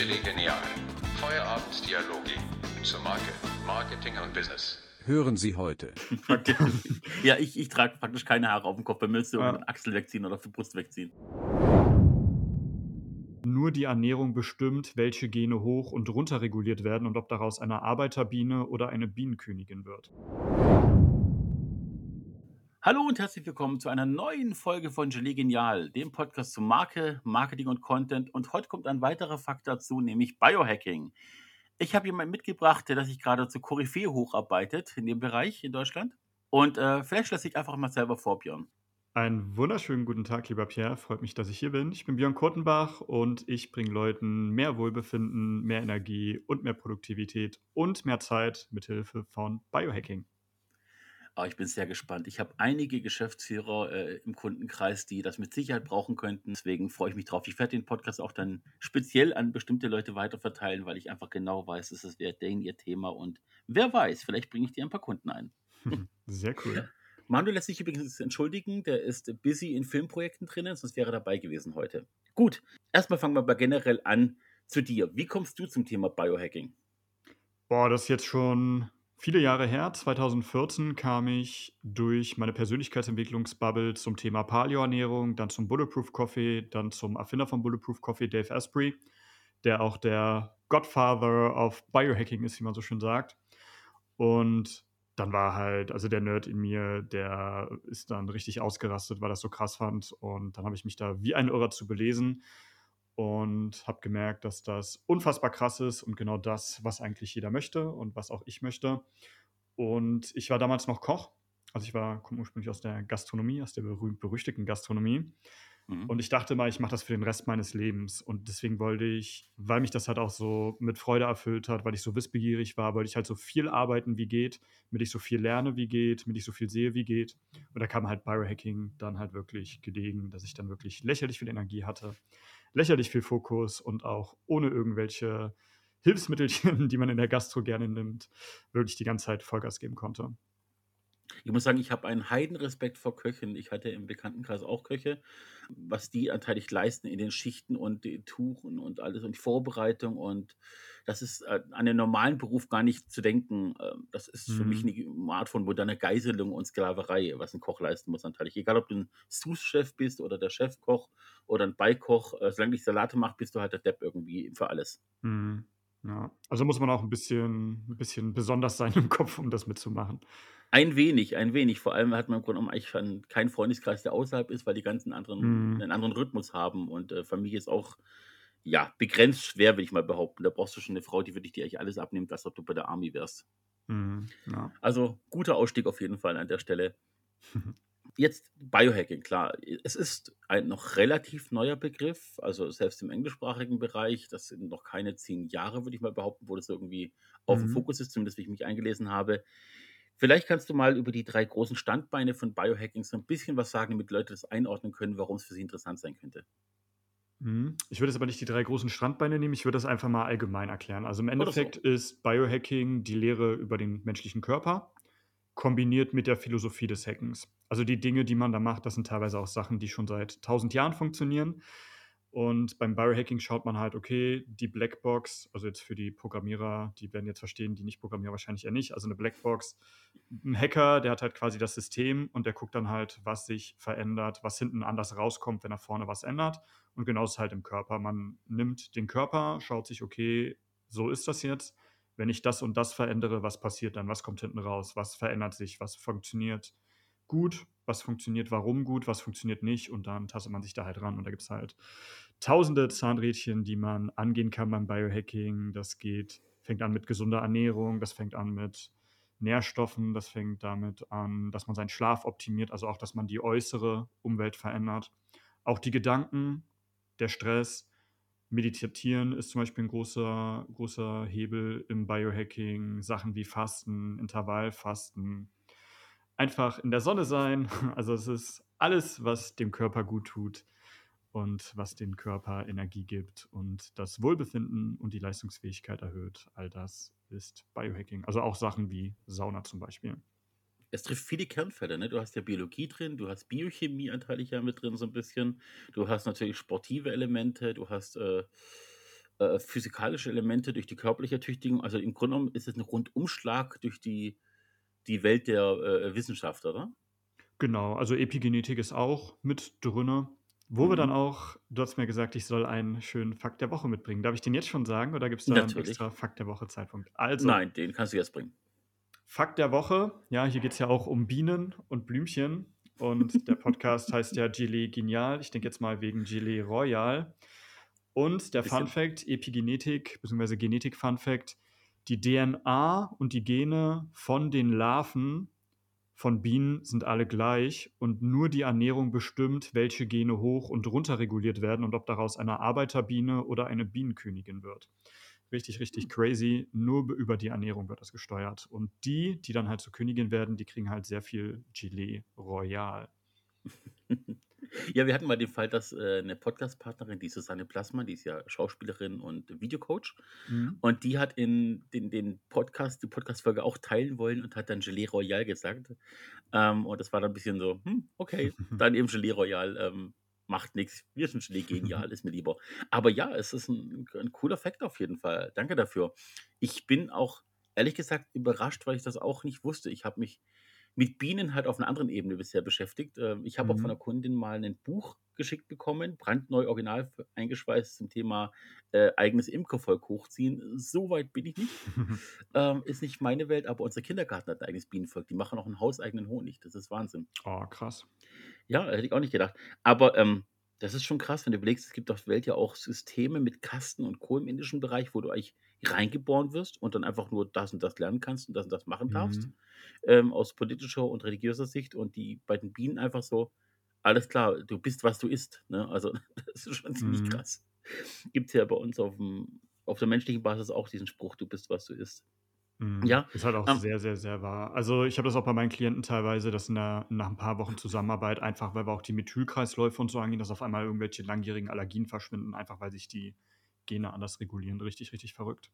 Chili Genial. Feierabenddialoge zur Marke, Marketing und Business. Hören Sie heute. ja, ich, ich trage praktisch keine Haare auf dem Kopf. Bei mir Ja. ja. Achsel wegziehen oder für Brust wegziehen. Nur die Ernährung bestimmt, welche Gene hoch und runter reguliert werden und ob daraus eine Arbeiterbiene oder eine Bienenkönigin wird. Hallo und herzlich willkommen zu einer neuen Folge von Gelee Genial, dem Podcast zu Marke, Marketing und Content. Und heute kommt ein weiterer Fakt dazu, nämlich Biohacking. Ich habe jemanden mitgebracht, der sich gerade zur Koryphäe hocharbeitet in dem Bereich in Deutschland. Und äh, vielleicht lasse ich einfach mal selber vor, Björn. Einen wunderschönen guten Tag, lieber Pierre. Freut mich, dass ich hier bin. Ich bin Björn Kurtenbach und ich bringe Leuten mehr Wohlbefinden, mehr Energie und mehr Produktivität und mehr Zeit mit Hilfe von Biohacking. Aber ich bin sehr gespannt. Ich habe einige Geschäftsführer äh, im Kundenkreis, die das mit Sicherheit brauchen könnten. Deswegen freue ich mich drauf. Ich werde den Podcast auch dann speziell an bestimmte Leute weiterverteilen, weil ich einfach genau weiß, dass es wäre denen ihr Thema. Und wer weiß, vielleicht bringe ich dir ein paar Kunden ein. Sehr cool. Manuel lässt sich übrigens entschuldigen, der ist busy in Filmprojekten drinnen, sonst wäre er dabei gewesen heute. Gut, erstmal fangen wir mal generell an zu dir. Wie kommst du zum Thema Biohacking? Boah, das ist jetzt schon viele Jahre her. 2014 kam ich durch meine Persönlichkeitsentwicklungsbubble zum Thema Paleo-Ernährung, dann zum Bulletproof Coffee, dann zum Erfinder von Bulletproof Coffee, Dave Asprey, der auch der Godfather of Biohacking ist, wie man so schön sagt. Und dann war halt, also der Nerd in mir, der ist dann richtig ausgerastet, weil das so krass fand. Und dann habe ich mich da wie ein Irrer zu belesen und habe gemerkt, dass das unfassbar krass ist und genau das, was eigentlich jeder möchte und was auch ich möchte. Und ich war damals noch Koch. Also ich war komme ursprünglich aus der Gastronomie, aus der berühmt-berüchtigten Gastronomie. Mhm. Und ich dachte mal, ich mache das für den Rest meines Lebens. Und deswegen wollte ich, weil mich das halt auch so mit Freude erfüllt hat, weil ich so wissbegierig war, wollte ich halt so viel arbeiten, wie geht, damit ich so viel lerne, wie geht, damit ich so viel sehe, wie geht. Und da kam halt Biohacking dann halt wirklich gelegen, dass ich dann wirklich lächerlich viel Energie hatte, lächerlich viel Fokus und auch ohne irgendwelche Hilfsmittelchen, die man in der Gastro gerne nimmt, wirklich die ganze Zeit Vollgas geben konnte. Ich muss sagen, ich habe einen Heidenrespekt vor Köchen. Ich hatte im Bekanntenkreis auch Köche, was die anteilig leisten in den Schichten und die Tuchen und alles und Vorbereitung. Und das ist äh, an den normalen Beruf gar nicht zu denken. Äh, Das ist für mich Mhm. eine Art von moderner Geiselung und Sklaverei, was ein Koch leisten muss anteilig. Egal, ob du ein Sous-Chef bist oder der Chefkoch oder ein Beikoch, äh, solange du Salate machst, bist du halt der Depp irgendwie für alles. Mhm. Ja. Also muss man auch ein bisschen, ein bisschen besonders sein im Kopf, um das mitzumachen. Ein wenig, ein wenig. Vor allem hat man im Grunde genommen eigentlich keinen Freundeskreis, der außerhalb ist, weil die ganzen anderen Mhm. einen anderen Rhythmus haben und äh, Familie ist auch ja begrenzt schwer, will ich mal behaupten. Da brauchst du schon eine Frau, die wirklich dir eigentlich alles abnimmt, als ob du bei der Army wärst. Mhm. Ja. Also guter Ausstieg auf jeden Fall an der Stelle. Jetzt Biohacking, klar. Es ist ein noch relativ neuer Begriff, also selbst im englischsprachigen Bereich, das sind noch keine zehn Jahre, würde ich mal behaupten, wo das irgendwie auf dem Mhm. Fokus ist, zumindest wie ich mich eingelesen habe. Vielleicht kannst du mal über die drei großen Standbeine von Biohacking so ein bisschen was sagen, damit Leute das einordnen können, warum es für sie interessant sein könnte. Mhm. Ich würde jetzt aber nicht die drei großen Standbeine nehmen, ich würde das einfach mal allgemein erklären. Also im Oder so. Endeffekt ist Biohacking die Lehre über den menschlichen Körper kombiniert mit der Philosophie des Hackens. Also die Dinge, die man da macht, das sind teilweise auch Sachen, die schon seit tausend Jahren funktionieren. Und beim Biohacking schaut man halt, okay, die Blackbox, also jetzt für die Programmierer, die werden jetzt verstehen, die Nicht-Programmierer wahrscheinlich eher nicht. Also eine Blackbox, ein Hacker, der hat halt quasi das System und der guckt dann halt, was sich verändert, was hinten anders rauskommt, wenn er vorne was ändert. Und genauso ist halt im Körper. Man nimmt den Körper, schaut sich, okay, so ist das jetzt. Wenn ich das und das verändere, was passiert dann? Was kommt hinten raus? Was verändert sich? Was funktioniert gut? Was funktioniert warum gut? Was funktioniert nicht? Und dann tastet man sich da halt ran. Und da gibt es halt tausende Zahnrädchen, die man angehen kann beim Biohacking. Das geht, fängt an mit gesunder Ernährung, das fängt an mit Nährstoffen, das fängt damit an, dass man seinen Schlaf optimiert, also auch, dass man die äußere Umwelt verändert. Auch die Gedanken, der Stress, Meditieren ist zum Beispiel ein großer, großer Hebel im Biohacking. Sachen wie Fasten, Intervallfasten, einfach in der Sonne sein. Also es ist alles, was dem Körper gut tut und was dem Körper Energie gibt und das Wohlbefinden und die Leistungsfähigkeit erhöht. All das ist Biohacking. Also auch Sachen wie Sauna zum Beispiel. Es trifft viele Kernfelder, ne? Du hast ja Biologie drin, du hast Biochemie anteilig ja mit drin so ein bisschen. Du hast natürlich sportive Elemente, du hast äh, äh, physikalische Elemente durch die körperliche Ertüchtigung. Also im Grunde genommen ist es ein Rundumschlag durch die, die Welt der äh, Wissenschaft, oder? Genau, also Epigenetik ist auch mit drinne. Wo wir dann Mhm. auch du hast mir gesagt, ich soll einen schönen Fakt der Woche mitbringen. Darf ich den jetzt schon sagen oder gibt's da 'n Natürlich. extra Fakt der Woche Zeitpunkt? Also Nein, den kannst du jetzt bringen. Fakt der Woche, ja, hier geht's ja auch um Bienen und Blümchen und der Podcast heißt ja Gilet Genial. Ich denke jetzt mal wegen Gilet Royal. Und der Fun. Fact, Epigenetik beziehungsweise Genetik Fun Fact, die DNA und die Gene von den Larven von Bienen sind alle gleich und nur die Ernährung bestimmt, welche Gene hoch und runter reguliert werden und ob daraus eine Arbeiterbiene oder eine Bienenkönigin wird. Richtig, richtig Hm. crazy. Nur über die Ernährung wird das gesteuert. Und die, die dann halt zur Königin werden, die kriegen halt sehr viel Gilet Royal. Ja, wir hatten mal den Fall, dass äh, 'ne Podcastpartnerin, die Susanne Plassmann, die ist ja Schauspielerin und Videocoach Mhm. und die hat in den den Podcast die Podcastfolge auch teilen wollen und hat dann Gelee Royal gesagt. Ähm, und das war dann 'n bisschen so: „Hm, okay, dann eben Gelee Royal, ähm, macht nix. Wir sind Gelee Genial, ist mir lieber.“ Aber ja, es ist 'n 'n cooler Fact auf jeden Fall. Danke dafür. Ich bin auch ehrlich gesagt überrascht, weil ich das auch nicht wusste. Ich habe mich mit Bienen halt auf 'ner anderen Ebene bisher beschäftigt. Ähm, ich habe auch von 'ner Mhm. Kundin mal 'nen Buch geschickt bekommen, brandneu original eingeschweißt zum Thema, äh, eigenes Imkervolk hochziehen. So weit bin ich nicht. Ähm, ist nicht meine Welt, aber unser Kindergarten hat 'n eigenes Bienenvolk. Die machen auch 'n hauseigenen Honig. Das ist Wahnsinn. Oh, krass. Ja, hätte ich auch nicht gedacht. Aber, ähm, das ist schon krass, wenn du überlegst, es gibt auf der Welt ja auch Systeme mit Kasten und Co. im indischen Bereich, wo du eigentlich reingeboren wirst und dann einfach nur das und das lernen kannst und das und das machen darfst, Mhm. ähm, aus politischer und religiöser Sicht. Und die bei den Bienen einfach so: „Alles klar, du bist, was du isst“, ne? Also, das ist schon ziemlich Mhm. krass. Gibt's ja bei uns auf'm auf der menschlichen Basis auch diesen Spruch: „Du bist, was du isst.“ Mhm. Ja, Ist halt auch ähm sehr, sehr, sehr wahr. Also, ich habe das auch bei meinen Klienten teilweise, dass na nach 'n paar Wochen Zusammenarbeit einfach, weil wir auch die Methylkreisläufe und so angehen, dass auf einmal irgendwelche langjährigen Allergien verschwinden, einfach weil sich die Gene anders regulieren. Richtig, richtig verrückt.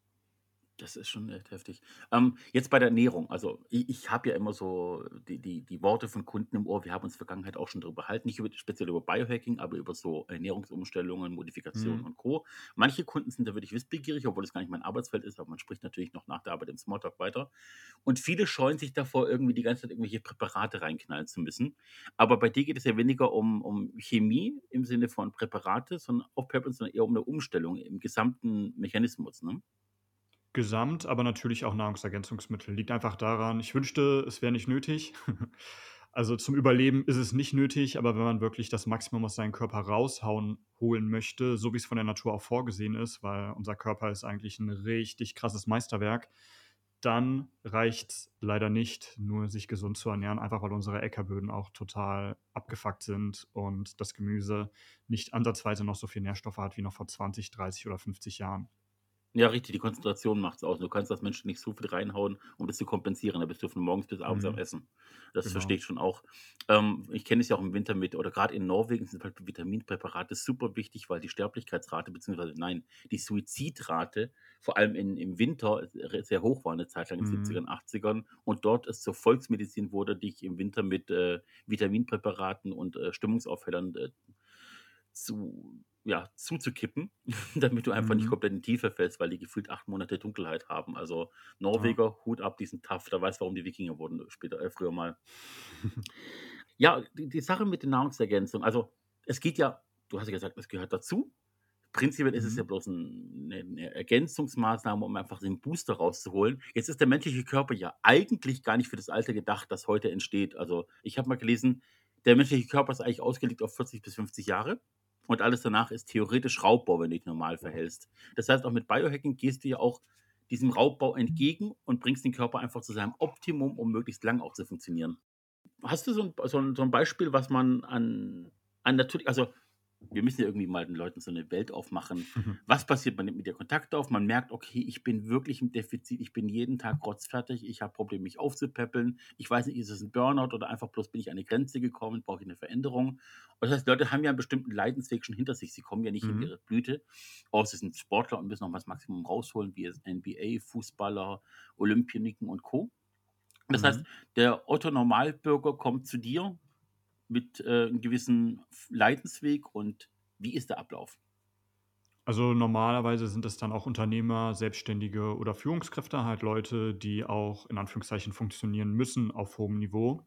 Das ist schon echt heftig. Ähm, jetzt bei der Ernährung. Also, i ich habe ja immer so die die die Worte von Kunden im Ohr. Wir haben uns in der Vergangenheit auch schon drüber unterhalten, nicht über speziell über Biohacking, aber über so Ernährungsumstellungen, Modifikationen Mhm. und Co. Manche Kunden sind da wirklich wissbegierig, obwohl das gar nicht mein Arbeitsfeld ist, aber man spricht natürlich noch nach der Arbeit im Smalltalk weiter. Und viele scheuen sich davor, irgendwie die ganze Zeit irgendwelche Präparate reinknallen zu müssen. Aber bei dir geht es ja weniger um um Chemie im Sinne von Präparate, sondern aufpäppeln, sondern eher um 'ne Umstellung im gesamten Mechanismus, ne? Gesamt, aber natürlich auch Nahrungsergänzungsmittel. Liegt einfach daran ich wünschte, es wäre nicht nötig. Also, zum Überleben ist es nicht nötig, aber wenn man wirklich das Maximum aus seinem Körper raushauen holen möchte, so wie's von der Natur auch vorgesehen ist, weil unser Körper ist eigentlich 'n richtig krasses Meisterwerk, dann reicht's leider nicht, nur sich gesund zu ernähren, einfach weil unsere Äckerböden auch total abgefuckt sind und das Gemüse nicht ansatzweise noch so viel Nährstoffe hat wie noch vor 20, 30 oder 50 Jahren. Ja, richtig, die Konzentration macht's aus. Du kannst als Mensch nicht so viel reinhauen, um das zu kompensieren. Da bist du von morgens bis abends am Mhm. Essen. Das Genau. verstehe ich schon auch. Ähm, ich kenne es ja auch im Winter mit oder grad in Norwegen sind halt Vitaminpräparate super wichtig, weil die Sterblichkeitsrate beziehungsweise nein, die Suizidrate vor allem in im Winter re sehr hoch war 'ne Zeit lang in den Mhm. 70ern, 80ern und dort es zur Volksmedizin wurde, dich im Winter mit, äh, Vitaminpräparaten und, äh, Stimmungsaufhellern, äh, zu ja, zuzukippen, damit du einfach nicht Mhm. komplett in Tiefe fällst, weil die gefühlt 8 Monate Dunkelheit haben. Also, Ja. Norweger, Hut ab, die sind tough. Der weiß, warum die Wikinger wurden später äh, früher mal. Ja, die die Sache mit den Nahrungsergänzungen, also, es geht ja du hast ja gesagt, es gehört dazu. Prinzipiell ist es ja Mhm. bloß 'n 'ne 'ne Ergänzungsmaßnahme, um einfach den Booster rauszuholen. Jetzt ist der menschliche Körper ja eigentlich gar nicht für das Alter gedacht, das heute entsteht. Also, ich habe mal gelesen, der menschliche Körper ist eigentlich ausgelegt auf 40 bis 50 Jahre und alles danach ist theoretisch Raubbau, wenn du dich normal verhältst. Das heißt, auch mit Biohacking gehst du ja auch diesem Raubbau entgegen und bringst den Körper einfach zu seinem Optimum, um möglichst lang auch zu funktionieren. Hast du so 'n so 'n so 'n Beispiel, was man an an natürlich also, wir müssen ja irgendwie mal den Leuten so 'ne Welt aufmachen. Was passiert? Man nimmt mit dir Kontakt auf, man merkt: „Okay, ich bin wirklich im Defizit. Ich bin jeden Tag rotzfertig. Ich habe Probleme, mich aufzupäppeln. Ich weiß nicht, ist es 'n Burnout oder einfach bloß bin ich an 'ne Grenze gekommen, brauche ich 'ne Veränderung?“ Und das heißt, Leute haben ja 'n bestimmten Leidensweg schon hinter sich. Sie kommen ja nicht in Mhm. ihre Blüte, außer sie sind Sportler und müssen noch mal das Maximum rausholen, wie jetzt NBA, Fußballer, Olympioniken und Co. Das heißt, Mhm. der Otto Normalbürger kommt zu dir mit, äh, 'n gewissen Leidensweg und wie ist der Ablauf? Also normalerweise sind es dann auch Unternehmer, Selbstständige oder Führungskräfte, halt Leute, die auch in Anführungszeichen funktionieren müssen auf hohem Niveau,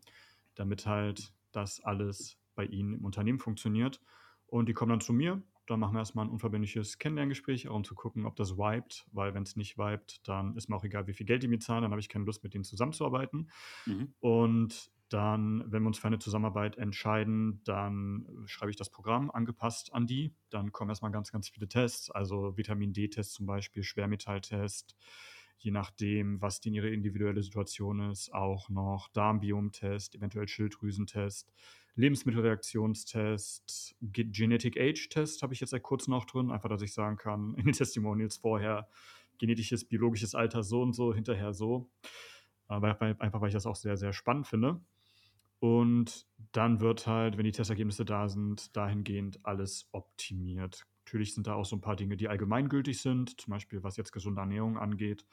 damit halt das alles bei ihnen im Unternehmen funktioniert. Und die kommen dann zu mir. Dann machen wir erstmal ein unverbindliches Kennenlerngespräch, auch um zu gucken, ob das vibet, weil wenn es nicht vibet, dann ist mir auch egal, wie viel Geld die mir zahlen, dann habe ich keine Lust, mit denen zusammenzuarbeiten. Mhm. Und dann, wenn wir uns für eine Zusammenarbeit entscheiden, dann schreibe ich das Programm angepasst an die. Dann kommen erstmal ganz, ganz viele Tests, also Vitamin D-Test zum Beispiel, Schwermetalltest, je nachdem, was denn ihre individuelle Situation ist, auch noch Darmbiomtest, eventuell Schilddrüsentest, Lebensmittelreaktionstest, Ge- Genetic Age Test habe ich jetzt seit kurzem noch drin, einfach, dass ich sagen kann, in den Testimonials vorher genetisches, biologisches Alter so und so, hinterher so. Aber einfach, weil ich das auch sehr, sehr spannend finde. Und dann wird halt, wenn die Testergebnisse da sind, dahingehend alles optimiert. Natürlich sind da auch so ein paar Dinge, die allgemeingültig sind, zum Beispiel was jetzt gesunde Ernährung angeht.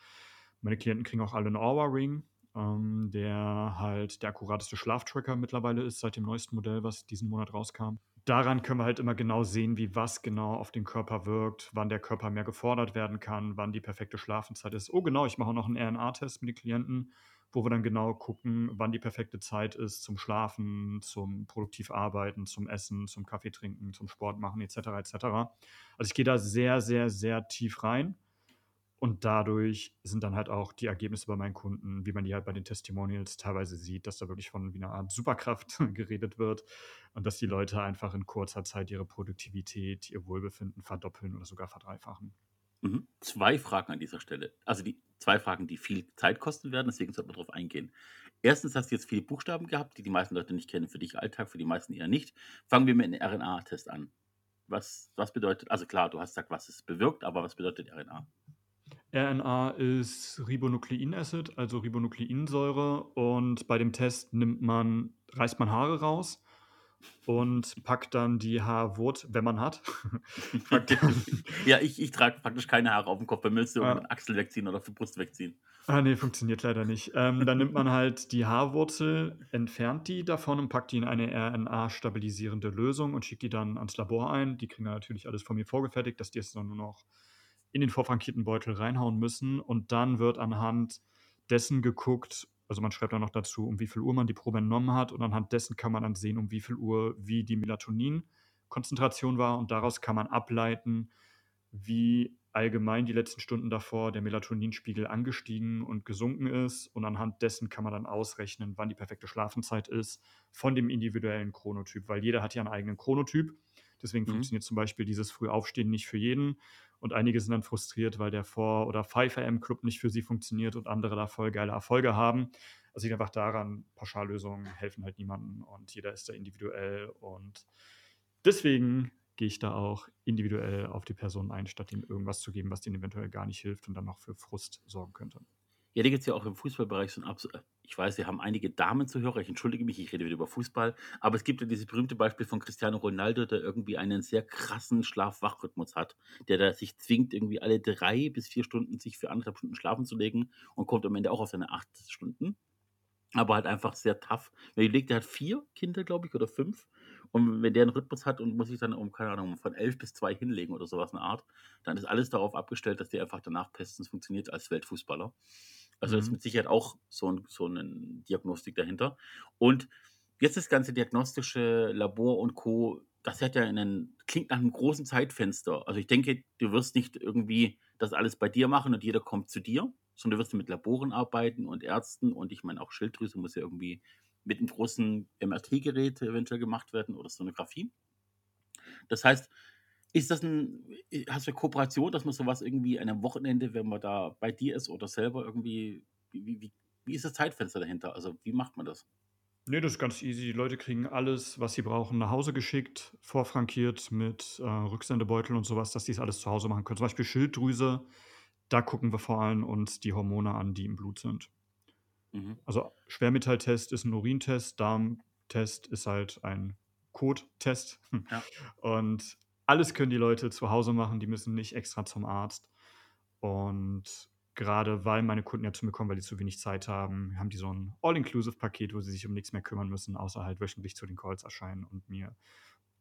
Meine Klienten kriegen auch alle einen Aura-Ring, ähm, der halt der akkurateste Schlaftracker mittlerweile ist seit dem neuesten Modell, was diesen Monat rauskam. Daran können wir halt immer genau sehen, wie was genau auf den Körper wirkt, wann der Körper mehr gefordert werden kann, wann die perfekte Schlafenszeit ist. Oh genau, ich mache auch noch einen RNA-Test mit den Klienten, wo wir dann genau gucken, wann die perfekte Zeit ist zum Schlafen, zum produktiv arbeiten, zum Essen, zum Kaffee trinken, zum Sport machen etc. etc. Also ich gehe da sehr, sehr, sehr tief rein und dadurch sind dann halt auch die Ergebnisse bei meinen Kunden, wie man die halt bei den Testimonials teilweise sieht, dass da wirklich von wie einer Art Superkraft geredet wird und dass die Leute einfach in kurzer Zeit ihre Produktivität, ihr Wohlbefinden verdoppeln oder sogar verdreifachen. Mhm. Zwei Fragen an dieser Stelle. Also die zwei Fragen, die viel Zeit kosten werden, deswegen sollten wir darauf eingehen. Erstens hast du jetzt viele Buchstaben gehabt, die die meisten Leute nicht kennen, für dich Alltag, für die meisten eher nicht. Fangen wir mit einem RNA-Test an. Was, was bedeutet, also klar, du hast gesagt, was es bewirkt, aber was bedeutet RNA? RNA ist Ribonukleinacid, also Ribonukleinsäure. Und bei dem Test nimmt man, reißt man Haare raus und packt dann die Haarwurt, wenn man hat. ja, ich, ich trage praktisch keine Haare auf dem Kopf, bei mir müsste ah. Achsel wegziehen oder für Brust wegziehen. Ah, nee, funktioniert leider nicht. Ähm, dann nimmt man halt die Haarwurzel, entfernt die davon und packt die in eine RNA-stabilisierende Lösung und schickt die dann ans Labor ein. Die kriegen dann natürlich alles von mir vorgefertigt, dass die es dann nur noch in den vorfrankierten Beutel reinhauen müssen. Und dann wird anhand dessen geguckt, also man schreibt dann noch dazu, um wie viel Uhr man die Probe entnommen hat. Und anhand dessen kann man dann sehen, um wie viel Uhr wie die Melatonin-Konzentration war. Und daraus kann man ableiten, wie allgemein die letzten Stunden davor der Melatoninspiegel angestiegen und gesunken ist. Und anhand dessen kann man dann ausrechnen, wann die perfekte Schlafenszeit ist von dem individuellen Chronotyp, weil jeder hat ja einen eigenen Chronotyp. Deswegen mhm. funktioniert zum Beispiel dieses Frühaufstehen nicht für jeden. Und einige sind dann frustriert, weil der 4- oder 5am-Club nicht für sie funktioniert und andere da voll geile Erfolge haben. Also liegt einfach daran, Pauschallösungen helfen halt niemandem und jeder ist da individuell. Und deswegen gehe ich da auch individuell auf die Person ein, statt ihnen irgendwas zu geben, was denen eventuell gar nicht hilft und dann noch für Frust sorgen könnte. Ja, da gibt es ja auch im Fußballbereich so ein Abs äh, ich weiß, wir haben einige Damen zu hören, ich entschuldige mich, ich rede wieder über Fußball, aber es gibt ja dieses berühmte Beispiel von Cristiano Ronaldo, der irgendwie einen sehr krassen Schlaf-Wach-Rhythmus hat, der da sich zwingt, irgendwie alle drei bis vier Stunden sich für anderthalb Stunden schlafen zu legen und kommt am Ende auch auf seine acht Stunden. Aber halt einfach sehr tough. Wenn ihr legt, der hat vier Kinder, glaube ich, oder fünf. Und wenn der einen Rhythmus hat und muss sich dann um, keine Ahnung, von elf bis zwei hinlegen oder sowas eine Art, dann ist alles darauf abgestellt, dass der einfach danach bestens funktioniert als Weltfußballer. Also mhm. das ist mit Sicherheit auch so, ein, so eine Diagnostik dahinter. Und jetzt das ganze diagnostische Labor und Co., das hat ja einen, klingt nach einem großen Zeitfenster. Also ich denke, du wirst nicht irgendwie das alles bei dir machen und jeder kommt zu dir, sondern du wirst mit Laboren arbeiten und Ärzten und ich meine auch Schilddrüse muss ja irgendwie mit einem großen MRT-Gerät eventuell gemacht werden oder Sonographie. Das heißt, ist das ein, hast du eine Kooperation, dass man sowas irgendwie an einem Wochenende, wenn man da bei dir ist oder selber irgendwie, wie, wie, wie ist das Zeitfenster dahinter? Also wie macht man das? Nee, das ist ganz easy. Die Leute kriegen alles, was sie brauchen, nach Hause geschickt, vorfrankiert mit äh, Rücksendebeutel und sowas, dass die es alles zu Hause machen können. Zum Beispiel Schilddrüse, da gucken wir vor allem uns die Hormone an, die im Blut sind. Mhm. Also Schwermetalltest ist ein Urintest, Darmtest ist halt ein Kottest. Ja. Und alles können die Leute zu Hause machen, die müssen nicht extra zum Arzt. Und gerade weil meine Kunden ja zu mir kommen, weil die zu wenig Zeit haben, haben die so ein All-Inclusive-Paket, wo sie sich um nichts mehr kümmern müssen, außer halt wöchentlich zu den Calls erscheinen und mir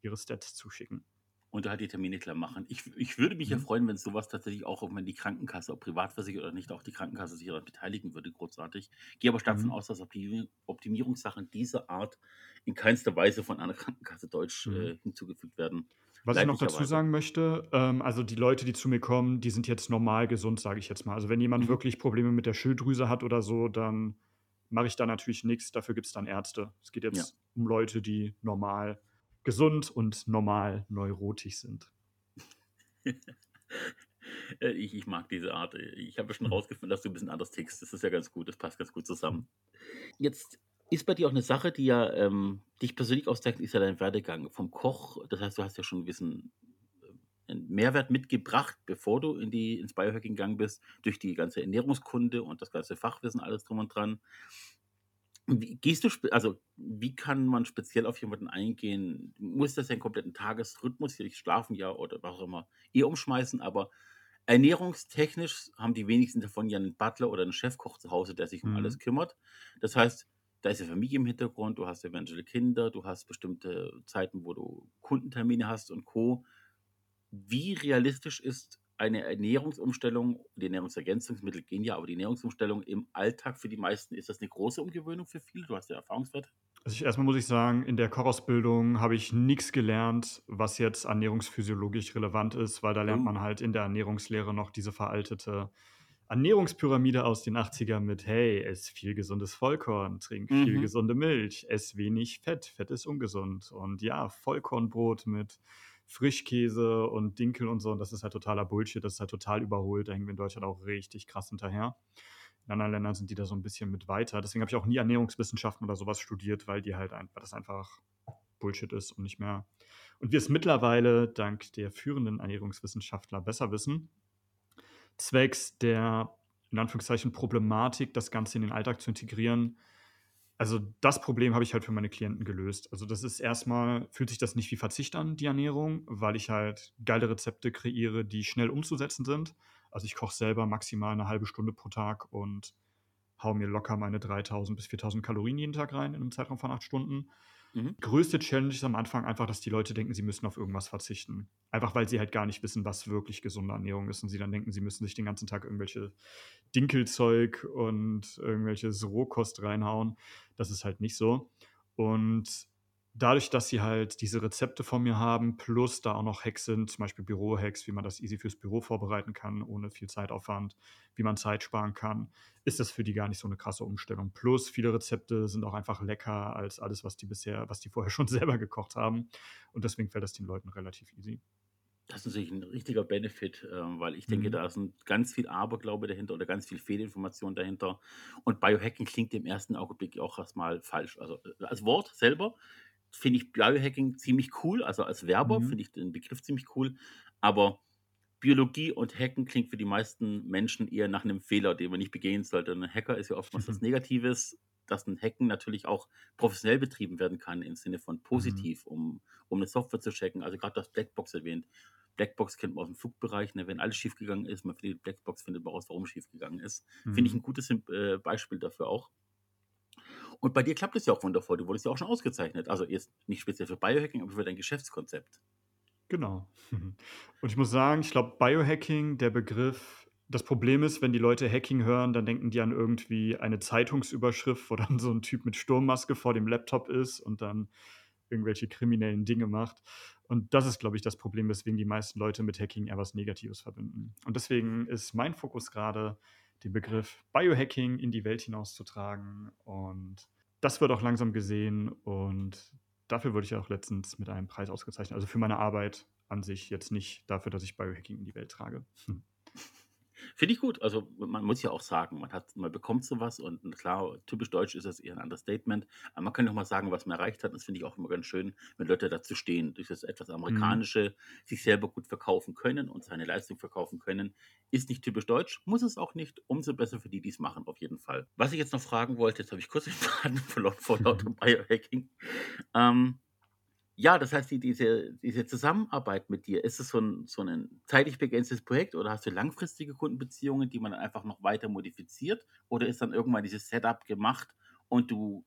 ihre Stats zuschicken. und halt die Termine klar machen. Ich, ich würde mich ja Mhm. freuen, wenn sowas tatsächlich auch, wenn die Krankenkasse, ob privat versichert oder nicht, auch die Krankenkasse sich daran beteiligen würde, großartig. Gehe aber stark davon Mhm. aus, dass Optimi- Optimierungssachen dieser Art in keinster Weise von einer Krankenkasse Deutsch Mhm. äh, hinzugefügt werden. Was ich noch dazu Leidlicherweise. sagen möchte, ähm, also die Leute, die zu mir kommen, die sind jetzt normal gesund, sage ich jetzt mal. Also wenn jemand Mhm. wirklich Probleme mit der Schilddrüse hat oder so, dann mache ich da natürlich nichts. Dafür gibt es dann Ärzte. Es geht Ja. jetzt um Leute, die normal gesund und normal neurotisch sind. Äh, ich, ich mag diese Art. Ich habe ja schon Mhm. rausgefunden, dass du ein bisschen anders tickst. Das ist ja ganz gut. Das passt ganz gut zusammen. Jetzt ist bei dir auch eine Sache, die ja ähm, dich persönlich auszeichnet, ist ja dein Werdegang vom Koch. Das heißt, du hast ja schon ein bisschen äh, einen Mehrwert mitgebracht, bevor du in die, ins Biohacking gegangen bist, durch die ganze Ernährungskunde und das ganze Fachwissen, alles drum und dran. Wie gehst du, also wie kann man speziell auf jemanden eingehen? Muss das den kompletten Tagesrhythmus, vielleicht schlafen ja oder was auch immer, eh umschmeißen, aber ernährungstechnisch haben die wenigsten davon ja einen Butler oder einen Chefkoch zu Hause, der sich um Mhm. alles kümmert. Das heißt, da ist ja Familie im Hintergrund, du hast eventuell Kinder, du hast bestimmte Zeiten, wo du Kundentermine hast und Co. Wie realistisch ist eine Ernährungsumstellung, die Ernährungsergänzungsmittel gehen ja, aber die Ernährungsumstellung im Alltag für die meisten, ist das eine große Umgewöhnung für viele? Du hast ja Erfahrungswerte. Also ich, erstmal muss ich sagen, in der Kochausbildung habe ich nichts gelernt, was jetzt ernährungsphysiologisch relevant ist, weil da lernt Oh. man halt in der Ernährungslehre noch diese veraltete Ernährungspyramide aus den 80er mit, hey, ess viel gesundes Vollkorn, trink viel Mhm. gesunde Milch, ess wenig Fett, Fett ist ungesund. Und ja, Vollkornbrot mit Frischkäse und Dinkel und so, und das ist halt totaler Bullshit, das ist halt total überholt, da hängen wir in Deutschland auch richtig krass hinterher. In anderen Ländern sind die da so ein bisschen mit weiter. Deswegen habe ich auch nie Ernährungswissenschaften oder sowas studiert, weil die halt ein, weil das einfach Bullshit ist und nicht mehr. Und wir es mittlerweile dank der führenden Ernährungswissenschaftler besser wissen, zwecks der in Anführungszeichen Problematik, das Ganze in den Alltag zu integrieren. Also das Problem habe ich halt für meine Klienten gelöst. Also das ist erstmal, fühlt sich das nicht wie Verzicht an, die Ernährung, weil ich halt geile Rezepte kreiere, die schnell umzusetzen sind. Also ich koche selber maximal eine halbe Stunde pro Tag und hau mir locker meine 3000 bis 4000 Kalorien jeden Tag rein in einem Zeitraum von acht Stunden. Mhm. Größte Challenge ist am Anfang einfach, dass die Leute denken, sie müssen auf irgendwas verzichten. Einfach weil sie halt gar nicht wissen, was wirklich gesunde Ernährung ist und sie dann denken, sie müssen sich den ganzen Tag irgendwelche Dinkelzeug und irgendwelches Rohkost reinhauen. Das ist halt nicht so. Und dadurch, dass sie halt diese Rezepte von mir haben, plus da auch noch Hacks sind, zum Beispiel Büro-Hacks, wie man das easy fürs Büro vorbereiten kann, ohne viel Zeitaufwand, wie man Zeit sparen kann, ist das für die gar nicht so eine krasse Umstellung. Plus viele Rezepte sind auch einfach lecker als alles, was die bisher, was die vorher schon selber gekocht haben. Und deswegen fällt das den Leuten relativ easy. Das ist natürlich ein richtiger Benefit, ähm, weil ich denke, Mhm. da ist ein ganz viel Aberglaube dahinter oder ganz viel Fehlinformation dahinter. Und Biohacking klingt im ersten Augenblick auch erstmal falsch. Also äh, als Wort selber finde ich Biohacking ziemlich cool. Also als Werber Mhm. finde ich den Begriff ziemlich cool. Aber Biologie und Hacken klingt für die meisten Menschen eher nach einem Fehler, den man nicht begehen sollte. Ein Hacker ist ja oftmals was Negatives, dass ein Hacken natürlich auch professionell betrieben werden kann im Sinne von positiv, um, um eine Software zu checken. Also gerade das Blackbox erwähnt. Blackbox kennt man aus dem Flugbereich, ne? wenn alles schiefgegangen ist, man findet Blackbox, findet man raus, warum schiefgegangen ist. Finde ich Mhm. ein gutes äh, Beispiel dafür auch. Und bei dir klappt es ja auch wundervoll. Du wurdest ja auch schon ausgezeichnet. Also jetzt nicht speziell für Biohacking, aber für dein Geschäftskonzept. Genau. Und ich muss sagen, ich glaube, Biohacking, der Begriff, das Problem ist, wenn die Leute Hacking hören, dann denken die an irgendwie eine Zeitungsüberschrift, wo dann so ein Typ mit Sturmmaske vor dem Laptop ist und dann irgendwelche kriminellen Dinge macht. Und das ist, glaube ich, das Problem, weswegen die meisten Leute mit Hacking eher was Negatives verbinden. Und deswegen ist mein Fokus gerade, den Begriff Biohacking in die Welt hinauszutragen. Und das wird auch langsam gesehen. Und dafür wurde ich auch letztens mit einem Preis ausgezeichnet. Also für meine Arbeit an sich jetzt nicht dafür, dass ich Biohacking in die Welt trage. Hm. Finde ich gut. Also man muss ja auch sagen, man hat, man bekommt sowas und klar, typisch deutsch ist das eher ein Understatement. Aber man kann doch mal sagen, was man erreicht hat. Das finde ich auch immer ganz schön, wenn Leute dazu stehen, durch das etwas amerikanische, sich selber gut verkaufen können und seine Leistung verkaufen können. Ist nicht typisch deutsch, muss es auch nicht. Umso besser für die, die es machen, auf jeden Fall. Was ich jetzt noch fragen wollte, jetzt habe ich kurz den Faden verloren vor lauter Biohacking. Ähm, ja, das heißt, die, diese, diese Zusammenarbeit mit dir, ist es so ein, so ein zeitlich begrenztes Projekt oder hast du langfristige Kundenbeziehungen, die man dann einfach noch weiter modifiziert? Oder ist dann irgendwann dieses Setup gemacht und du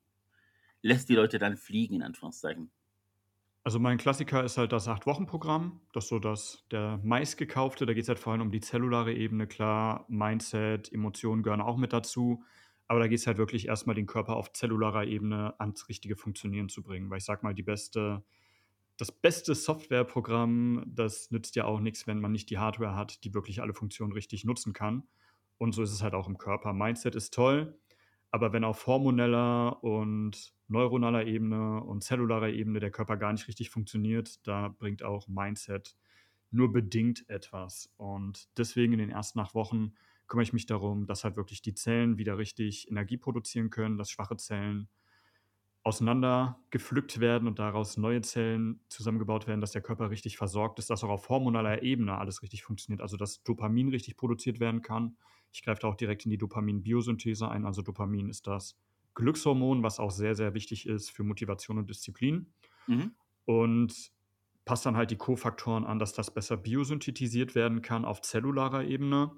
lässt die Leute dann fliegen, in Anführungszeichen? Also mein Klassiker ist halt das 8-Wochen-Programm. Das ist so das der meistgekaufte. Da geht's halt vor allem um die zellulare Ebene. Klar, Mindset, Emotionen gehören auch mit dazu. Aber da geht's halt wirklich erst mal den Körper auf zellularer Ebene ans richtige Funktionieren zu bringen. Weil ich sage mal, die beste das beste Softwareprogramm, das nützt ja auch nix, wenn man nicht die Hardware hat, die wirklich alle Funktionen richtig nutzen kann. Und so ist es halt auch im Körper. Mindset ist toll, aber wenn auf hormoneller und neuronaler Ebene und zellularer Ebene der Körper gar nicht richtig funktioniert, da bringt auch Mindset nur bedingt etwas. Und deswegen in den ersten acht Wochen kümmere ich mich darum, dass halt wirklich die Zellen wieder richtig Energie produzieren können, dass schwache Zellen auseinandergepflückt werden und daraus neue Zellen zusammengebaut werden, dass der Körper richtig versorgt ist, dass auch auf hormonaler Ebene alles richtig funktioniert, also dass Dopamin richtig produziert werden kann. Ich greife da auch direkt in die Dopamin-Biosynthese ein. Also Dopamin ist das Glückshormon, was auch sehr, sehr wichtig ist für Motivation und Disziplin. Mhm. Und passt dann halt die Kofaktoren an, dass das besser biosynthetisiert werden kann auf zellularer Ebene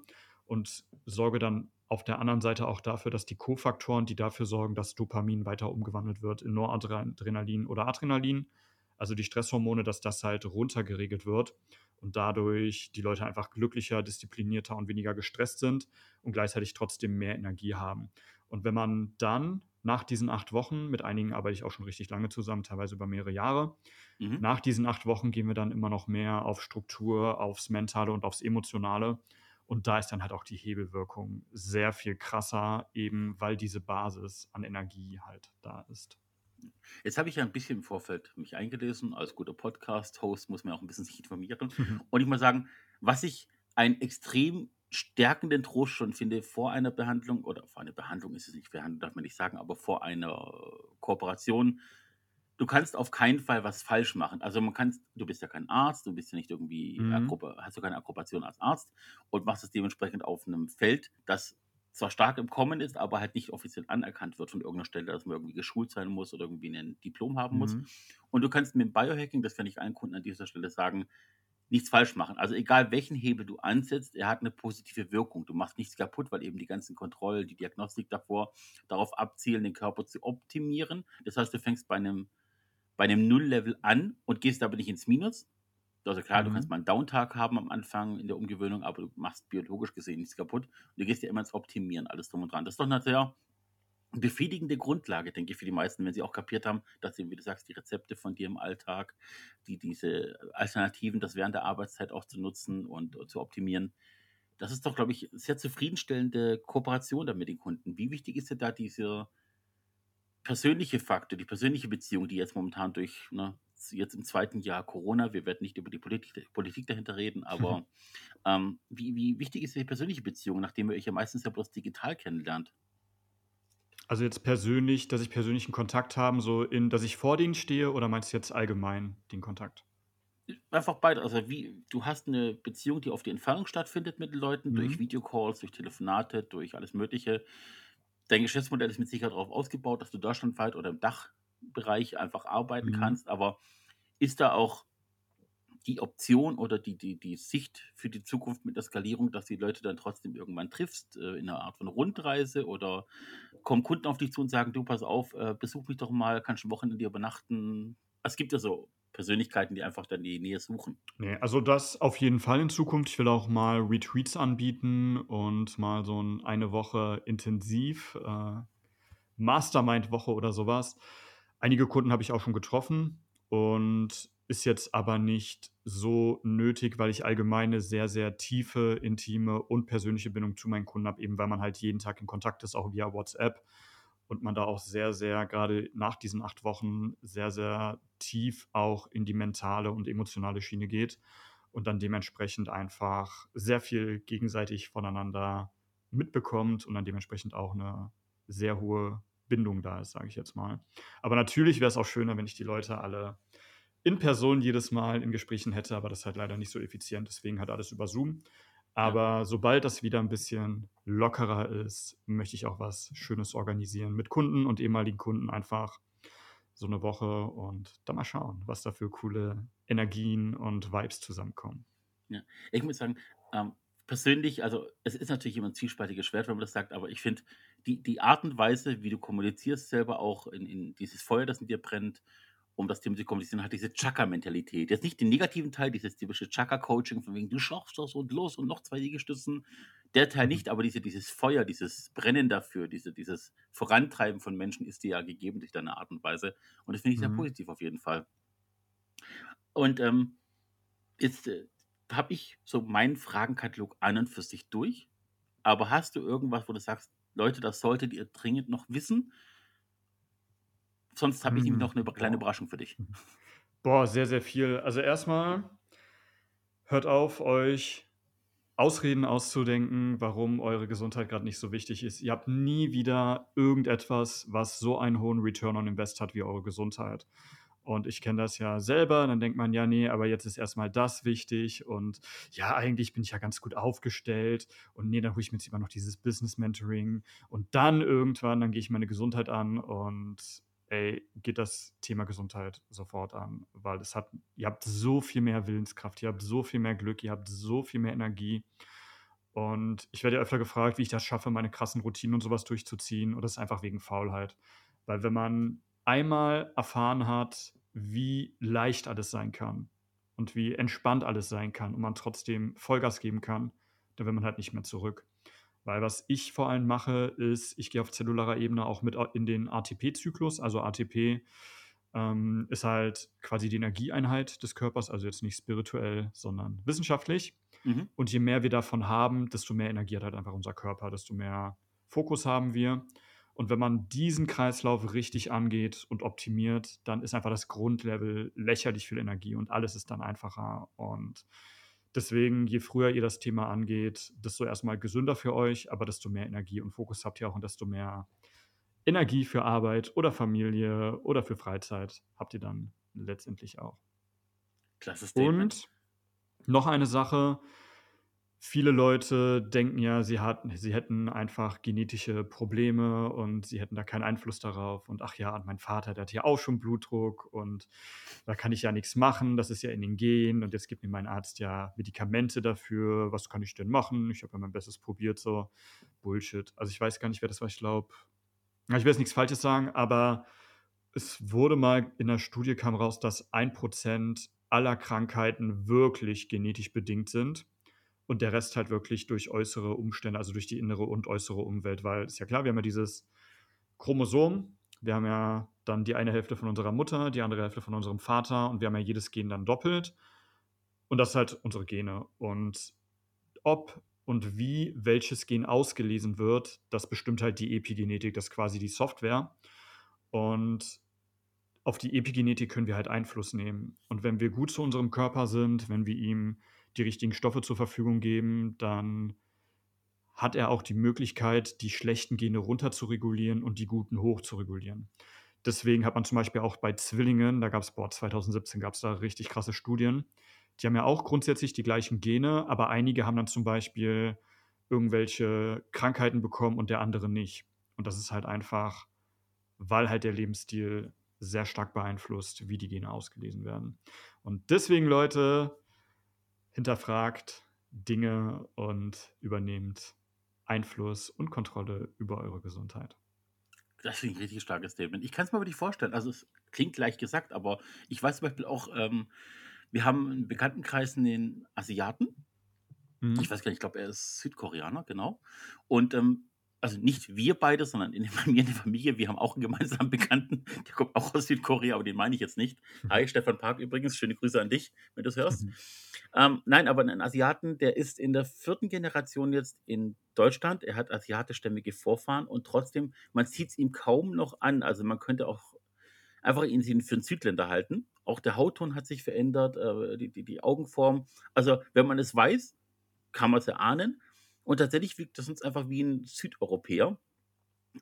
und sorge dann auf der anderen Seite auch dafür, dass die Kofaktoren, die dafür sorgen, dass Dopamin weiter umgewandelt wird in Noradrenalin oder Adrenalin, also die Stresshormone, dass das halt runtergeregelt wird und dadurch die Leute einfach glücklicher, disziplinierter und weniger gestresst sind und gleichzeitig trotzdem mehr Energie haben. Und wenn man dann nach diesen acht Wochen, mit einigen arbeite ich auch schon richtig lange zusammen, teilweise über mehrere Jahre, Mhm. nach diesen acht Wochen gehen wir dann immer noch mehr auf Struktur, aufs Mentale und aufs Emotionale. Und da ist dann halt auch die Hebelwirkung sehr viel krasser, eben weil diese Basis an Energie halt da ist. Jetzt habe ich ja ein bisschen im Vorfeld mich eingelesen. Als guter Podcast-Host muss man auch ein bisschen sich informieren. Mhm. Und ich muss sagen, was ich einen extrem stärkenden Trost schon finde vor einer Behandlung, oder vor einer Behandlung ist es nicht, Behandlung darf man nicht sagen, aber vor einer Kooperation, du kannst auf keinen Fall was falsch machen. Also man kann, du bist ja kein Arzt, du bist ja nicht irgendwie, Mhm. Hast du keine Akkupation als Arzt und machst es dementsprechend auf einem Feld, das zwar stark im Kommen ist, aber halt nicht offiziell anerkannt wird von irgendeiner Stelle, dass man irgendwie geschult sein muss oder irgendwie ein Diplom haben muss. Mhm. Und du kannst mit dem Biohacking, das kann ich allen Kunden an dieser Stelle sagen, nichts falsch machen. Also egal welchen Hebel du ansetzt, er hat eine positive Wirkung. Du machst nichts kaputt, weil eben die ganzen Kontrollen, die Diagnostik davor darauf abzielen, den Körper zu optimieren. Das heißt, du fängst bei einem, bei einem Null-Level an und gehst aber nicht ins Minus. Also klar, du Mhm. kannst mal einen Downtag haben am Anfang in der Umgewöhnung, aber du machst biologisch gesehen nichts kaputt. Und du gehst ja immer ins Optimieren, alles drum und dran. Das ist doch eine sehr befriedigende Grundlage, denke ich, für die meisten, wenn sie auch kapiert haben, dass sie, wie du sagst, die Rezepte von dir im Alltag, die diese Alternativen, das während der Arbeitszeit auch zu nutzen und, zu optimieren. Das ist doch, glaube ich, sehr zufriedenstellende Kooperation dann mit den Kunden. Wie wichtig ist dir da dieser persönliche Faktor, die persönliche Beziehung, die jetzt momentan durch, ne, jetzt im zweiten Jahr Corona, wir werden nicht über die Politik, Politik dahinter reden, aber ähm, wie, wie wichtig ist die persönliche Beziehung, nachdem ihr euch ja meistens ja bloß digital kennenlernt? Also jetzt persönlich, dass ich persönlichen Kontakt haben, so in, dass ich vor denen stehe oder meinst du jetzt allgemein den Kontakt? Einfach beide. Also wie, du hast eine Beziehung, die auf die Entfernung stattfindet mit den Leuten, durch Mhm. Videocalls, durch Telefonate, durch alles Mögliche. Dein Geschäftsmodell ist mit Sicherheit darauf ausgebaut, dass du deutschlandweit oder im Dachbereich einfach arbeiten Mhm. kannst. Aber ist da auch die Option oder die, die, die Sicht für die Zukunft mit der Skalierung, dass die Leute dann trotzdem irgendwann triffst, äh, in einer Art von Rundreise oder kommen Kunden auf dich zu und sagen, du pass auf, äh, besuch mich doch mal, kannst du ein Wochenende hier übernachten. Es gibt ja so Persönlichkeiten, die einfach dann die Nähe suchen. Nee, also das auf jeden Fall in Zukunft. Ich will auch mal Retreats anbieten und mal so ein, eine Woche intensiv, äh, Mastermind-Woche oder sowas. Einige Kunden habe ich auch schon getroffen und ist jetzt aber nicht so nötig, weil ich allgemeine sehr, sehr tiefe, intime und persönliche Bindung zu meinen Kunden habe, eben weil man halt jeden Tag in Kontakt ist, auch via WhatsApp und man da auch sehr, sehr, gerade nach diesen acht Wochen, sehr, sehr tief auch in die mentale und emotionale Schiene geht und dann dementsprechend einfach sehr viel gegenseitig voneinander mitbekommt und dann dementsprechend auch eine sehr hohe Bindung da ist, sage ich jetzt mal. Aber natürlich wäre es auch schöner, wenn ich die Leute alle in Person jedes Mal in Gesprächen hätte, aber das ist halt leider nicht so effizient, deswegen halt alles über Zoom. Aber sobald das wieder ein bisschen lockerer ist, möchte ich auch was Schönes organisieren mit Kunden und ehemaligen Kunden einfach so eine Woche und dann mal schauen, was da für coole Energien und Vibes zusammenkommen. Ja. Ich muss sagen, ähm, persönlich, also es ist natürlich immer ein zwiespaltiges Schwert, wenn man das sagt, aber ich finde, die, die Art und Weise, wie du kommunizierst, selber auch in, in dieses Feuer, das in dir brennt um das Thema zu kommunizieren, halt diese Chakra-Mentalität. Jetzt nicht den negativen Teil, dieses typische Chakra-Coaching, von wegen, du schaffst das und los und noch zwei Liegestützen. Der Teil nicht, aber diese, dieses Feuer, dieses Brennen dafür, diese, dieses Vorantreiben von Menschen ist dir ja gegeben durch deine Art und Weise. Und das finde ich sehr Mhm. positiv auf jeden Fall. Und ähm, jetzt äh, habe ich so meinen Fragenkatalog an und für sich durch. Aber hast du irgendwas, wo du sagst, Leute, das solltet ihr dringend noch wissen? Sonst habe ich nämlich Hm, noch eine kleine. Überraschung für dich. Boah, sehr, sehr viel. Also erstmal, hört auf, euch Ausreden auszudenken, warum eure Gesundheit gerade nicht so wichtig ist. Ihr habt nie wieder irgendetwas, was so einen hohen Return on Invest hat wie eure Gesundheit. Und ich kenne das ja selber, dann denkt man, ja, nee, aber jetzt ist erstmal das wichtig und ja, eigentlich bin ich ja ganz gut aufgestellt und nee, dann hole ich mir jetzt immer noch dieses Business Mentoring und dann irgendwann, dann gehe ich meine Gesundheit an und ey, geht das Thema Gesundheit sofort an, weil es hat, ihr habt so viel mehr Willenskraft, ihr habt so viel mehr Glück, ihr habt so viel mehr Energie. Und ich werde ja öfter gefragt, wie ich das schaffe, meine krassen Routinen und sowas durchzuziehen. Und das ist einfach wegen Faulheit. Weil wenn man einmal erfahren hat, wie leicht alles sein kann und wie entspannt alles sein kann und man trotzdem Vollgas geben kann, dann will man halt nicht mehr zurück. Weil was ich vor allem mache, ist, ich gehe auf zellularer Ebene auch mit in den ATP-Zyklus. Also ATP ähm, ist halt quasi die Energieeinheit des Körpers, also jetzt nicht spirituell, sondern wissenschaftlich. Mhm. Und je mehr wir davon haben, desto mehr Energie hat halt einfach unser Körper, desto mehr Fokus haben wir. Und wenn man diesen Kreislauf richtig angeht und optimiert, dann ist einfach das Grundlevel lächerlich viel Energie und alles ist dann einfacher. Und deswegen, je früher ihr das Thema angeht, desto erstmal gesünder für euch, aber desto mehr Energie und Fokus habt ihr auch und desto mehr Energie für Arbeit oder Familie oder für Freizeit habt ihr dann letztendlich auch. Klasse Statement. Und noch eine Sache. Viele Leute denken ja, sie, hatten, sie hätten einfach genetische Probleme und sie hätten da keinen Einfluss darauf. Und ach ja, und mein Vater, der hat ja auch schon Blutdruck und da kann ich ja nichts machen, das ist ja in den Genen und jetzt gibt mir mein Arzt ja Medikamente dafür. Was kann ich denn machen? Ich habe ja mein Bestes probiert, so Bullshit. Also ich weiß gar nicht, wer das war, ich glaube. Ich will jetzt nichts Falsches sagen, aber es wurde mal in der Studie kam raus, dass ein Prozent aller Krankheiten wirklich genetisch bedingt sind und der Rest halt wirklich durch äußere Umstände, also durch die innere und äußere Umwelt, weil ist ja klar, wir haben ja dieses Chromosom, wir haben ja dann die eine Hälfte von unserer Mutter, die andere Hälfte von unserem Vater und wir haben ja jedes Gen dann doppelt. Und das ist halt unsere Gene. Und ob und wie welches Gen ausgelesen wird, das bestimmt halt die Epigenetik, das ist quasi die Software. Und auf die Epigenetik können wir halt Einfluss nehmen. Und wenn wir gut zu unserem Körper sind, wenn wir ihm die richtigen Stoffe zur Verfügung geben, dann hat er auch die Möglichkeit, die schlechten Gene runter zu regulieren und die guten hoch zu regulieren. Deswegen hat man zum Beispiel auch bei Zwillingen, da gab es, boah, 2017 gab es da richtig krasse Studien, die haben ja auch grundsätzlich die gleichen Gene, aber einige haben dann zum Beispiel irgendwelche Krankheiten bekommen und der andere nicht. Und das ist halt einfach, weil halt der Lebensstil sehr stark beeinflusst, wie die Gene ausgelesen werden. Und deswegen, Leute, hinterfragt Dinge und übernehmt Einfluss und Kontrolle über eure Gesundheit. Das finde ich ein richtig starkes Statement. Ich kann es mir nicht vorstellen. Also es klingt leicht gesagt, aber ich weiß zum Beispiel auch, ähm, wir haben einen Bekanntenkreis den Asiaten. Mhm. Ich weiß gar nicht, ich glaube, er ist Südkoreaner, genau. Und ähm, also nicht wir beide, sondern in, bei mir in der Familie, wir haben auch einen gemeinsamen Bekannten, der kommt auch aus Südkorea, aber den meine ich jetzt nicht. Hi, Stefan Park übrigens, schöne Grüße an dich, wenn du es hörst. Mhm. Ähm, nein, aber ein Asiaten, der ist in der vierten Generation jetzt in Deutschland. Er hat asiatischstämmige Vorfahren und trotzdem, man sieht es ihm kaum noch an. Also man könnte auch einfach ihn für einen Südländer halten. Auch der Hautton hat sich verändert, äh, die, die, die Augenform. Also wenn man es weiß, kann man es erahnen. Und tatsächlich wirkt das uns einfach wie ein Südeuropäer.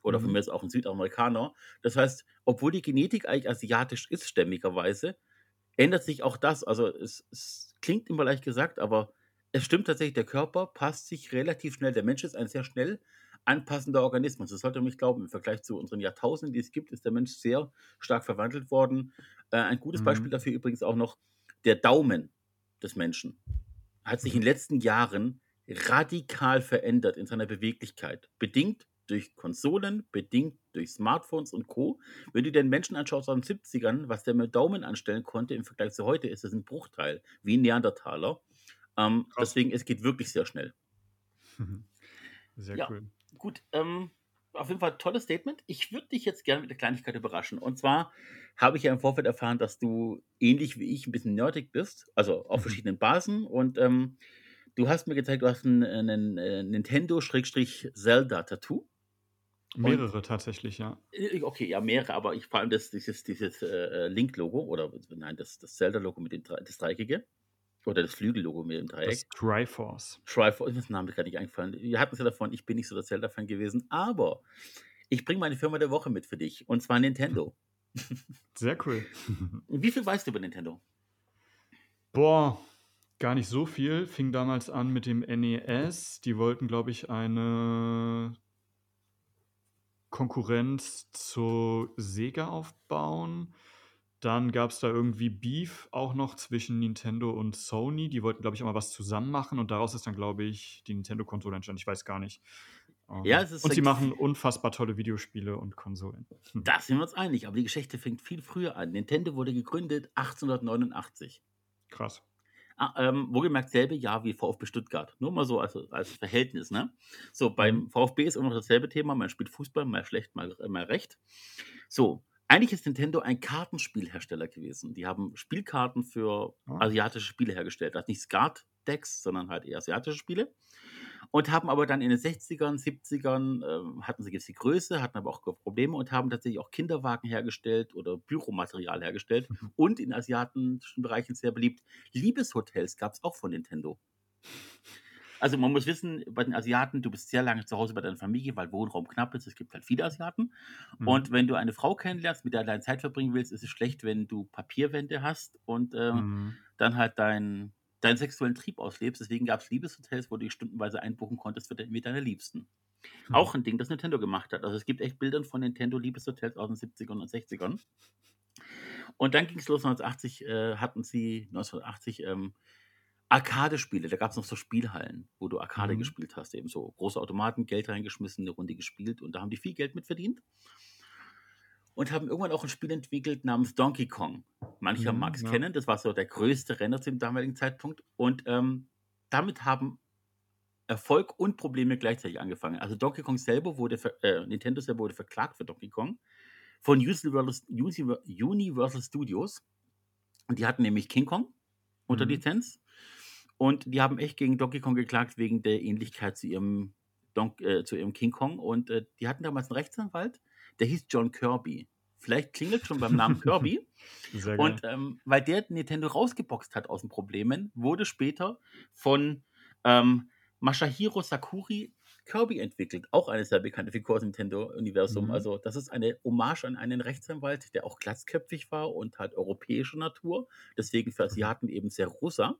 Oder von Mhm. mir ist auch ein Südamerikaner. Das heißt, obwohl die Genetik eigentlich asiatisch ist, stämmigerweise, ändert sich auch das. Also es, es klingt immer leicht gesagt, aber es stimmt tatsächlich, der Körper passt sich relativ schnell. Der Mensch ist ein sehr schnell anpassender Organismus. Das sollte man nicht glauben. Im Vergleich zu unseren Jahrtausenden, die es gibt, ist der Mensch sehr stark verwandelt worden. Äh, ein gutes Mhm. Beispiel dafür übrigens auch noch der Daumen des Menschen hat sich in den letzten Jahren radikal verändert in seiner Beweglichkeit. Bedingt durch Konsolen, bedingt durch Smartphones und Co. Wenn du den Menschen anschaust aus den 70ern, was der mit Daumen anstellen konnte im Vergleich zu heute, ist das ein Bruchteil, wie ein Neandertaler. Ähm, deswegen, es geht wirklich sehr schnell. Sehr Ja. cool. Gut, ähm, auf jeden Fall tolles Statement. Ich würde dich jetzt gerne mit der Kleinigkeit überraschen. Und zwar habe ich ja im Vorfeld erfahren, dass du ähnlich wie ich ein bisschen nerdig bist, also auf Mhm. verschiedenen Basen. Und ähm, du hast mir gezeigt, du hast ein, ein, äh, Nintendo-Zelda-Tattoo. Mehrere tatsächlich, ja. Äh, Okay, ja, mehrere, aber ich vor allem das, dieses, dieses äh, Link-Logo oder nein, das, das Zelda-Logo mit dem das Dreieckige. Oder das Flügel-Logo mit dem Dreieck. Das Triforce. Triforce, ist das Name gerade nicht eingefallen. Wir hatten es ja davon, ich bin nicht so der Zelda-Fan gewesen, aber ich bringe meine Firma der Woche mit für dich. Und zwar Nintendo. Sehr cool. Wie viel weißt du über Nintendo? Boah, gar nicht so viel. Fing damals an mit dem NES. Die wollten, glaube ich, eine Konkurrenz zu Sega aufbauen. Dann gab es da irgendwie Beef auch noch zwischen Nintendo und Sony. Die wollten, glaube ich, auch mal was zusammen machen und daraus ist dann, glaube ich, die Nintendo-Konsole entstanden. Ich weiß gar nicht. Ähm, Ja, es ist und sie machen unfassbar tolle Videospiele und Konsolen. Hm. Da sind wir uns einig, aber die Geschichte fängt viel früher an. Nintendo wurde gegründet 1889. Krass. Ah, ähm, wohlgemerkt selbe Jahr wie VfB Stuttgart. Nur mal so als, als Verhältnis, ne? So, beim VfB ist immer noch dasselbe Thema. Man spielt Fußball, mal schlecht, mal, äh, mal recht. So, eigentlich ist Nintendo ein Kartenspielhersteller gewesen. Die haben Spielkarten für Ah. asiatische Spiele hergestellt. Also nicht Skat-Decks, sondern halt eher asiatische Spiele. Und haben aber dann in den 60ern, 70ern, ähm, hatten sie jetzt die Größe, hatten aber auch Probleme und haben tatsächlich auch Kinderwagen hergestellt oder Büromaterial hergestellt. Und in asiatischen Bereichen sehr beliebt. Liebeshotels gab es auch von Nintendo. Also man muss wissen, bei den Asiaten, du bist sehr lange zu Hause bei deiner Familie, weil Wohnraum knapp ist. Es gibt halt viele Asiaten. Mhm. Und wenn du eine Frau kennenlernst, mit der du deine Zeit verbringen willst, ist es schlecht, wenn du Papierwände hast und äh, Mhm. dann halt dein, deinen sexuellen Trieb auslebst. Deswegen gab es Liebeshotels, wo du dich stundenweise einbuchen konntest mit deiner Liebsten. Hm. Auch ein Ding, das Nintendo gemacht hat. Also es gibt echt Bilder von Nintendo Liebeshotels aus den 70ern und 60ern. Und dann ging es los, 1980 äh, hatten sie, 1980, ähm, Arcade-Spiele. Da gab es noch so Spielhallen, wo du Arcade Mhm. gespielt hast. Eben so große Automaten, Geld reingeschmissen, eine Runde gespielt und da haben die viel Geld mit verdient. Und haben irgendwann auch ein Spiel entwickelt namens Donkey Kong. Mancher Mhm, mag es ja. kennen, das war so der größte Renner zu dem damaligen Zeitpunkt. Und ähm, damit haben Erfolg und Probleme gleichzeitig angefangen. Also Donkey Kong selber wurde, äh, Nintendo selber wurde verklagt für Donkey Kong von Universal, Univer- Universal Studios. Und die hatten nämlich King Kong unter Mhm. Lizenz. Und die haben echt gegen Donkey Kong geklagt wegen der Ähnlichkeit zu ihrem, Don äh, zu ihrem King Kong. Und äh, die hatten damals einen Rechtsanwalt, der hieß John Kirby. Vielleicht klingelt schon beim Namen Kirby. Sehr. Und ähm, weil der Nintendo rausgeboxt hat aus den Problemen, wurde später von ähm, Masahiro Sakuri Kirby entwickelt. Auch eine sehr bekannte Figur aus dem Nintendo-Universum. Mhm. Also, das ist eine Hommage an einen Rechtsanwalt, der auch glatzköpfig war und halt europäischer Natur. Deswegen für Asiaten eben sehr rosa.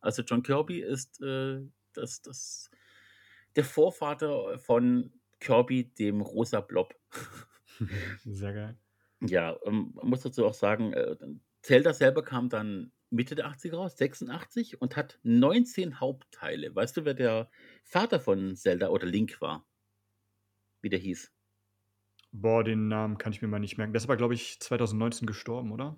Also, John Kirby ist äh, das, das, der Vorvater von Kirby, dem rosa Blob. Sehr geil. Ja, ähm, man muss dazu auch sagen, äh, Zelda selber kam dann Mitte der 80er raus, 86, und hat 19 Hauptteile. Weißt du, wer der Vater von Zelda oder Link war? Wie der hieß? Boah, den Namen kann ich mir mal nicht merken. Der ist aber, glaube ich, 2019 gestorben, oder?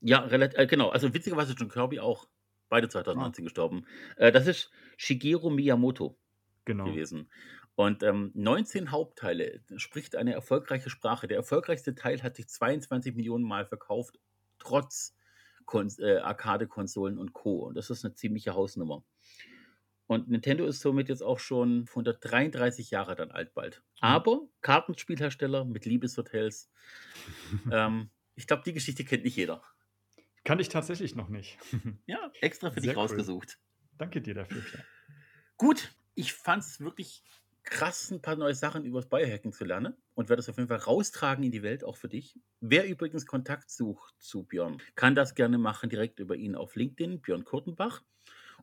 Ja, relativ, äh, genau. Also witzigerweise John Kirby auch. Beide 2019 gestorben. Äh, das ist Shigeru Miyamoto Genau. gewesen. Und ähm, 19 Hauptteile spricht eine erfolgreiche Sprache. Der erfolgreichste Teil hat sich 22 Millionen Mal verkauft, trotz äh, Arcade-Konsolen und Co. Und das ist eine ziemliche Hausnummer. Und Nintendo ist somit jetzt auch schon 133 Jahre dann alt bald. Aber Kartenspielhersteller mit Liebeshotels. ähm, ich glaube, die Geschichte kennt nicht jeder. Kann ich tatsächlich noch nicht. Ja, extra für dich Sehr cool. rausgesucht. Danke dir dafür. Pierre. Gut, ich fand es wirklich krass, ein paar neue Sachen über das Biohacking zu lernen und werde es auf jeden Fall raustragen in die Welt, auch für dich. Wer übrigens Kontakt sucht zu Björn, kann das gerne machen direkt über ihn auf LinkedIn, Björn Kurtenbach.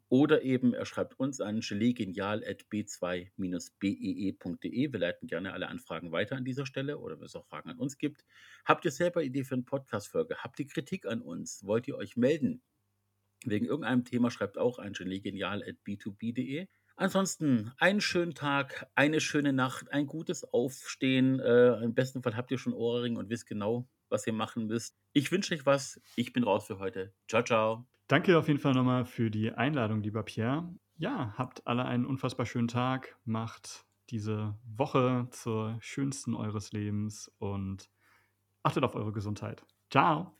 Oder eben er schreibt uns an gelegenial.b2-bee.de. Wir leiten gerne alle Anfragen weiter an dieser Stelle oder wenn es auch Fragen an uns gibt. Habt ihr selber Idee für eine Podcast-Folge? Habt ihr Kritik an uns? Wollt ihr euch melden? Wegen irgendeinem Thema schreibt auch an gelegenial.b2b.de. Ansonsten einen schönen Tag, eine schöne Nacht, ein gutes Aufstehen. Äh, Im besten Fall habt ihr schon Ohrring und wisst genau, was ihr machen müsst. Ich wünsche euch was. Ich bin raus für heute. Ciao, ciao. Danke auf jeden Fall nochmal für die Einladung, lieber Pierre. Ja, habt alle einen unfassbar schönen Tag. Macht diese Woche zur schönsten eures Lebens und achtet auf eure Gesundheit. Ciao.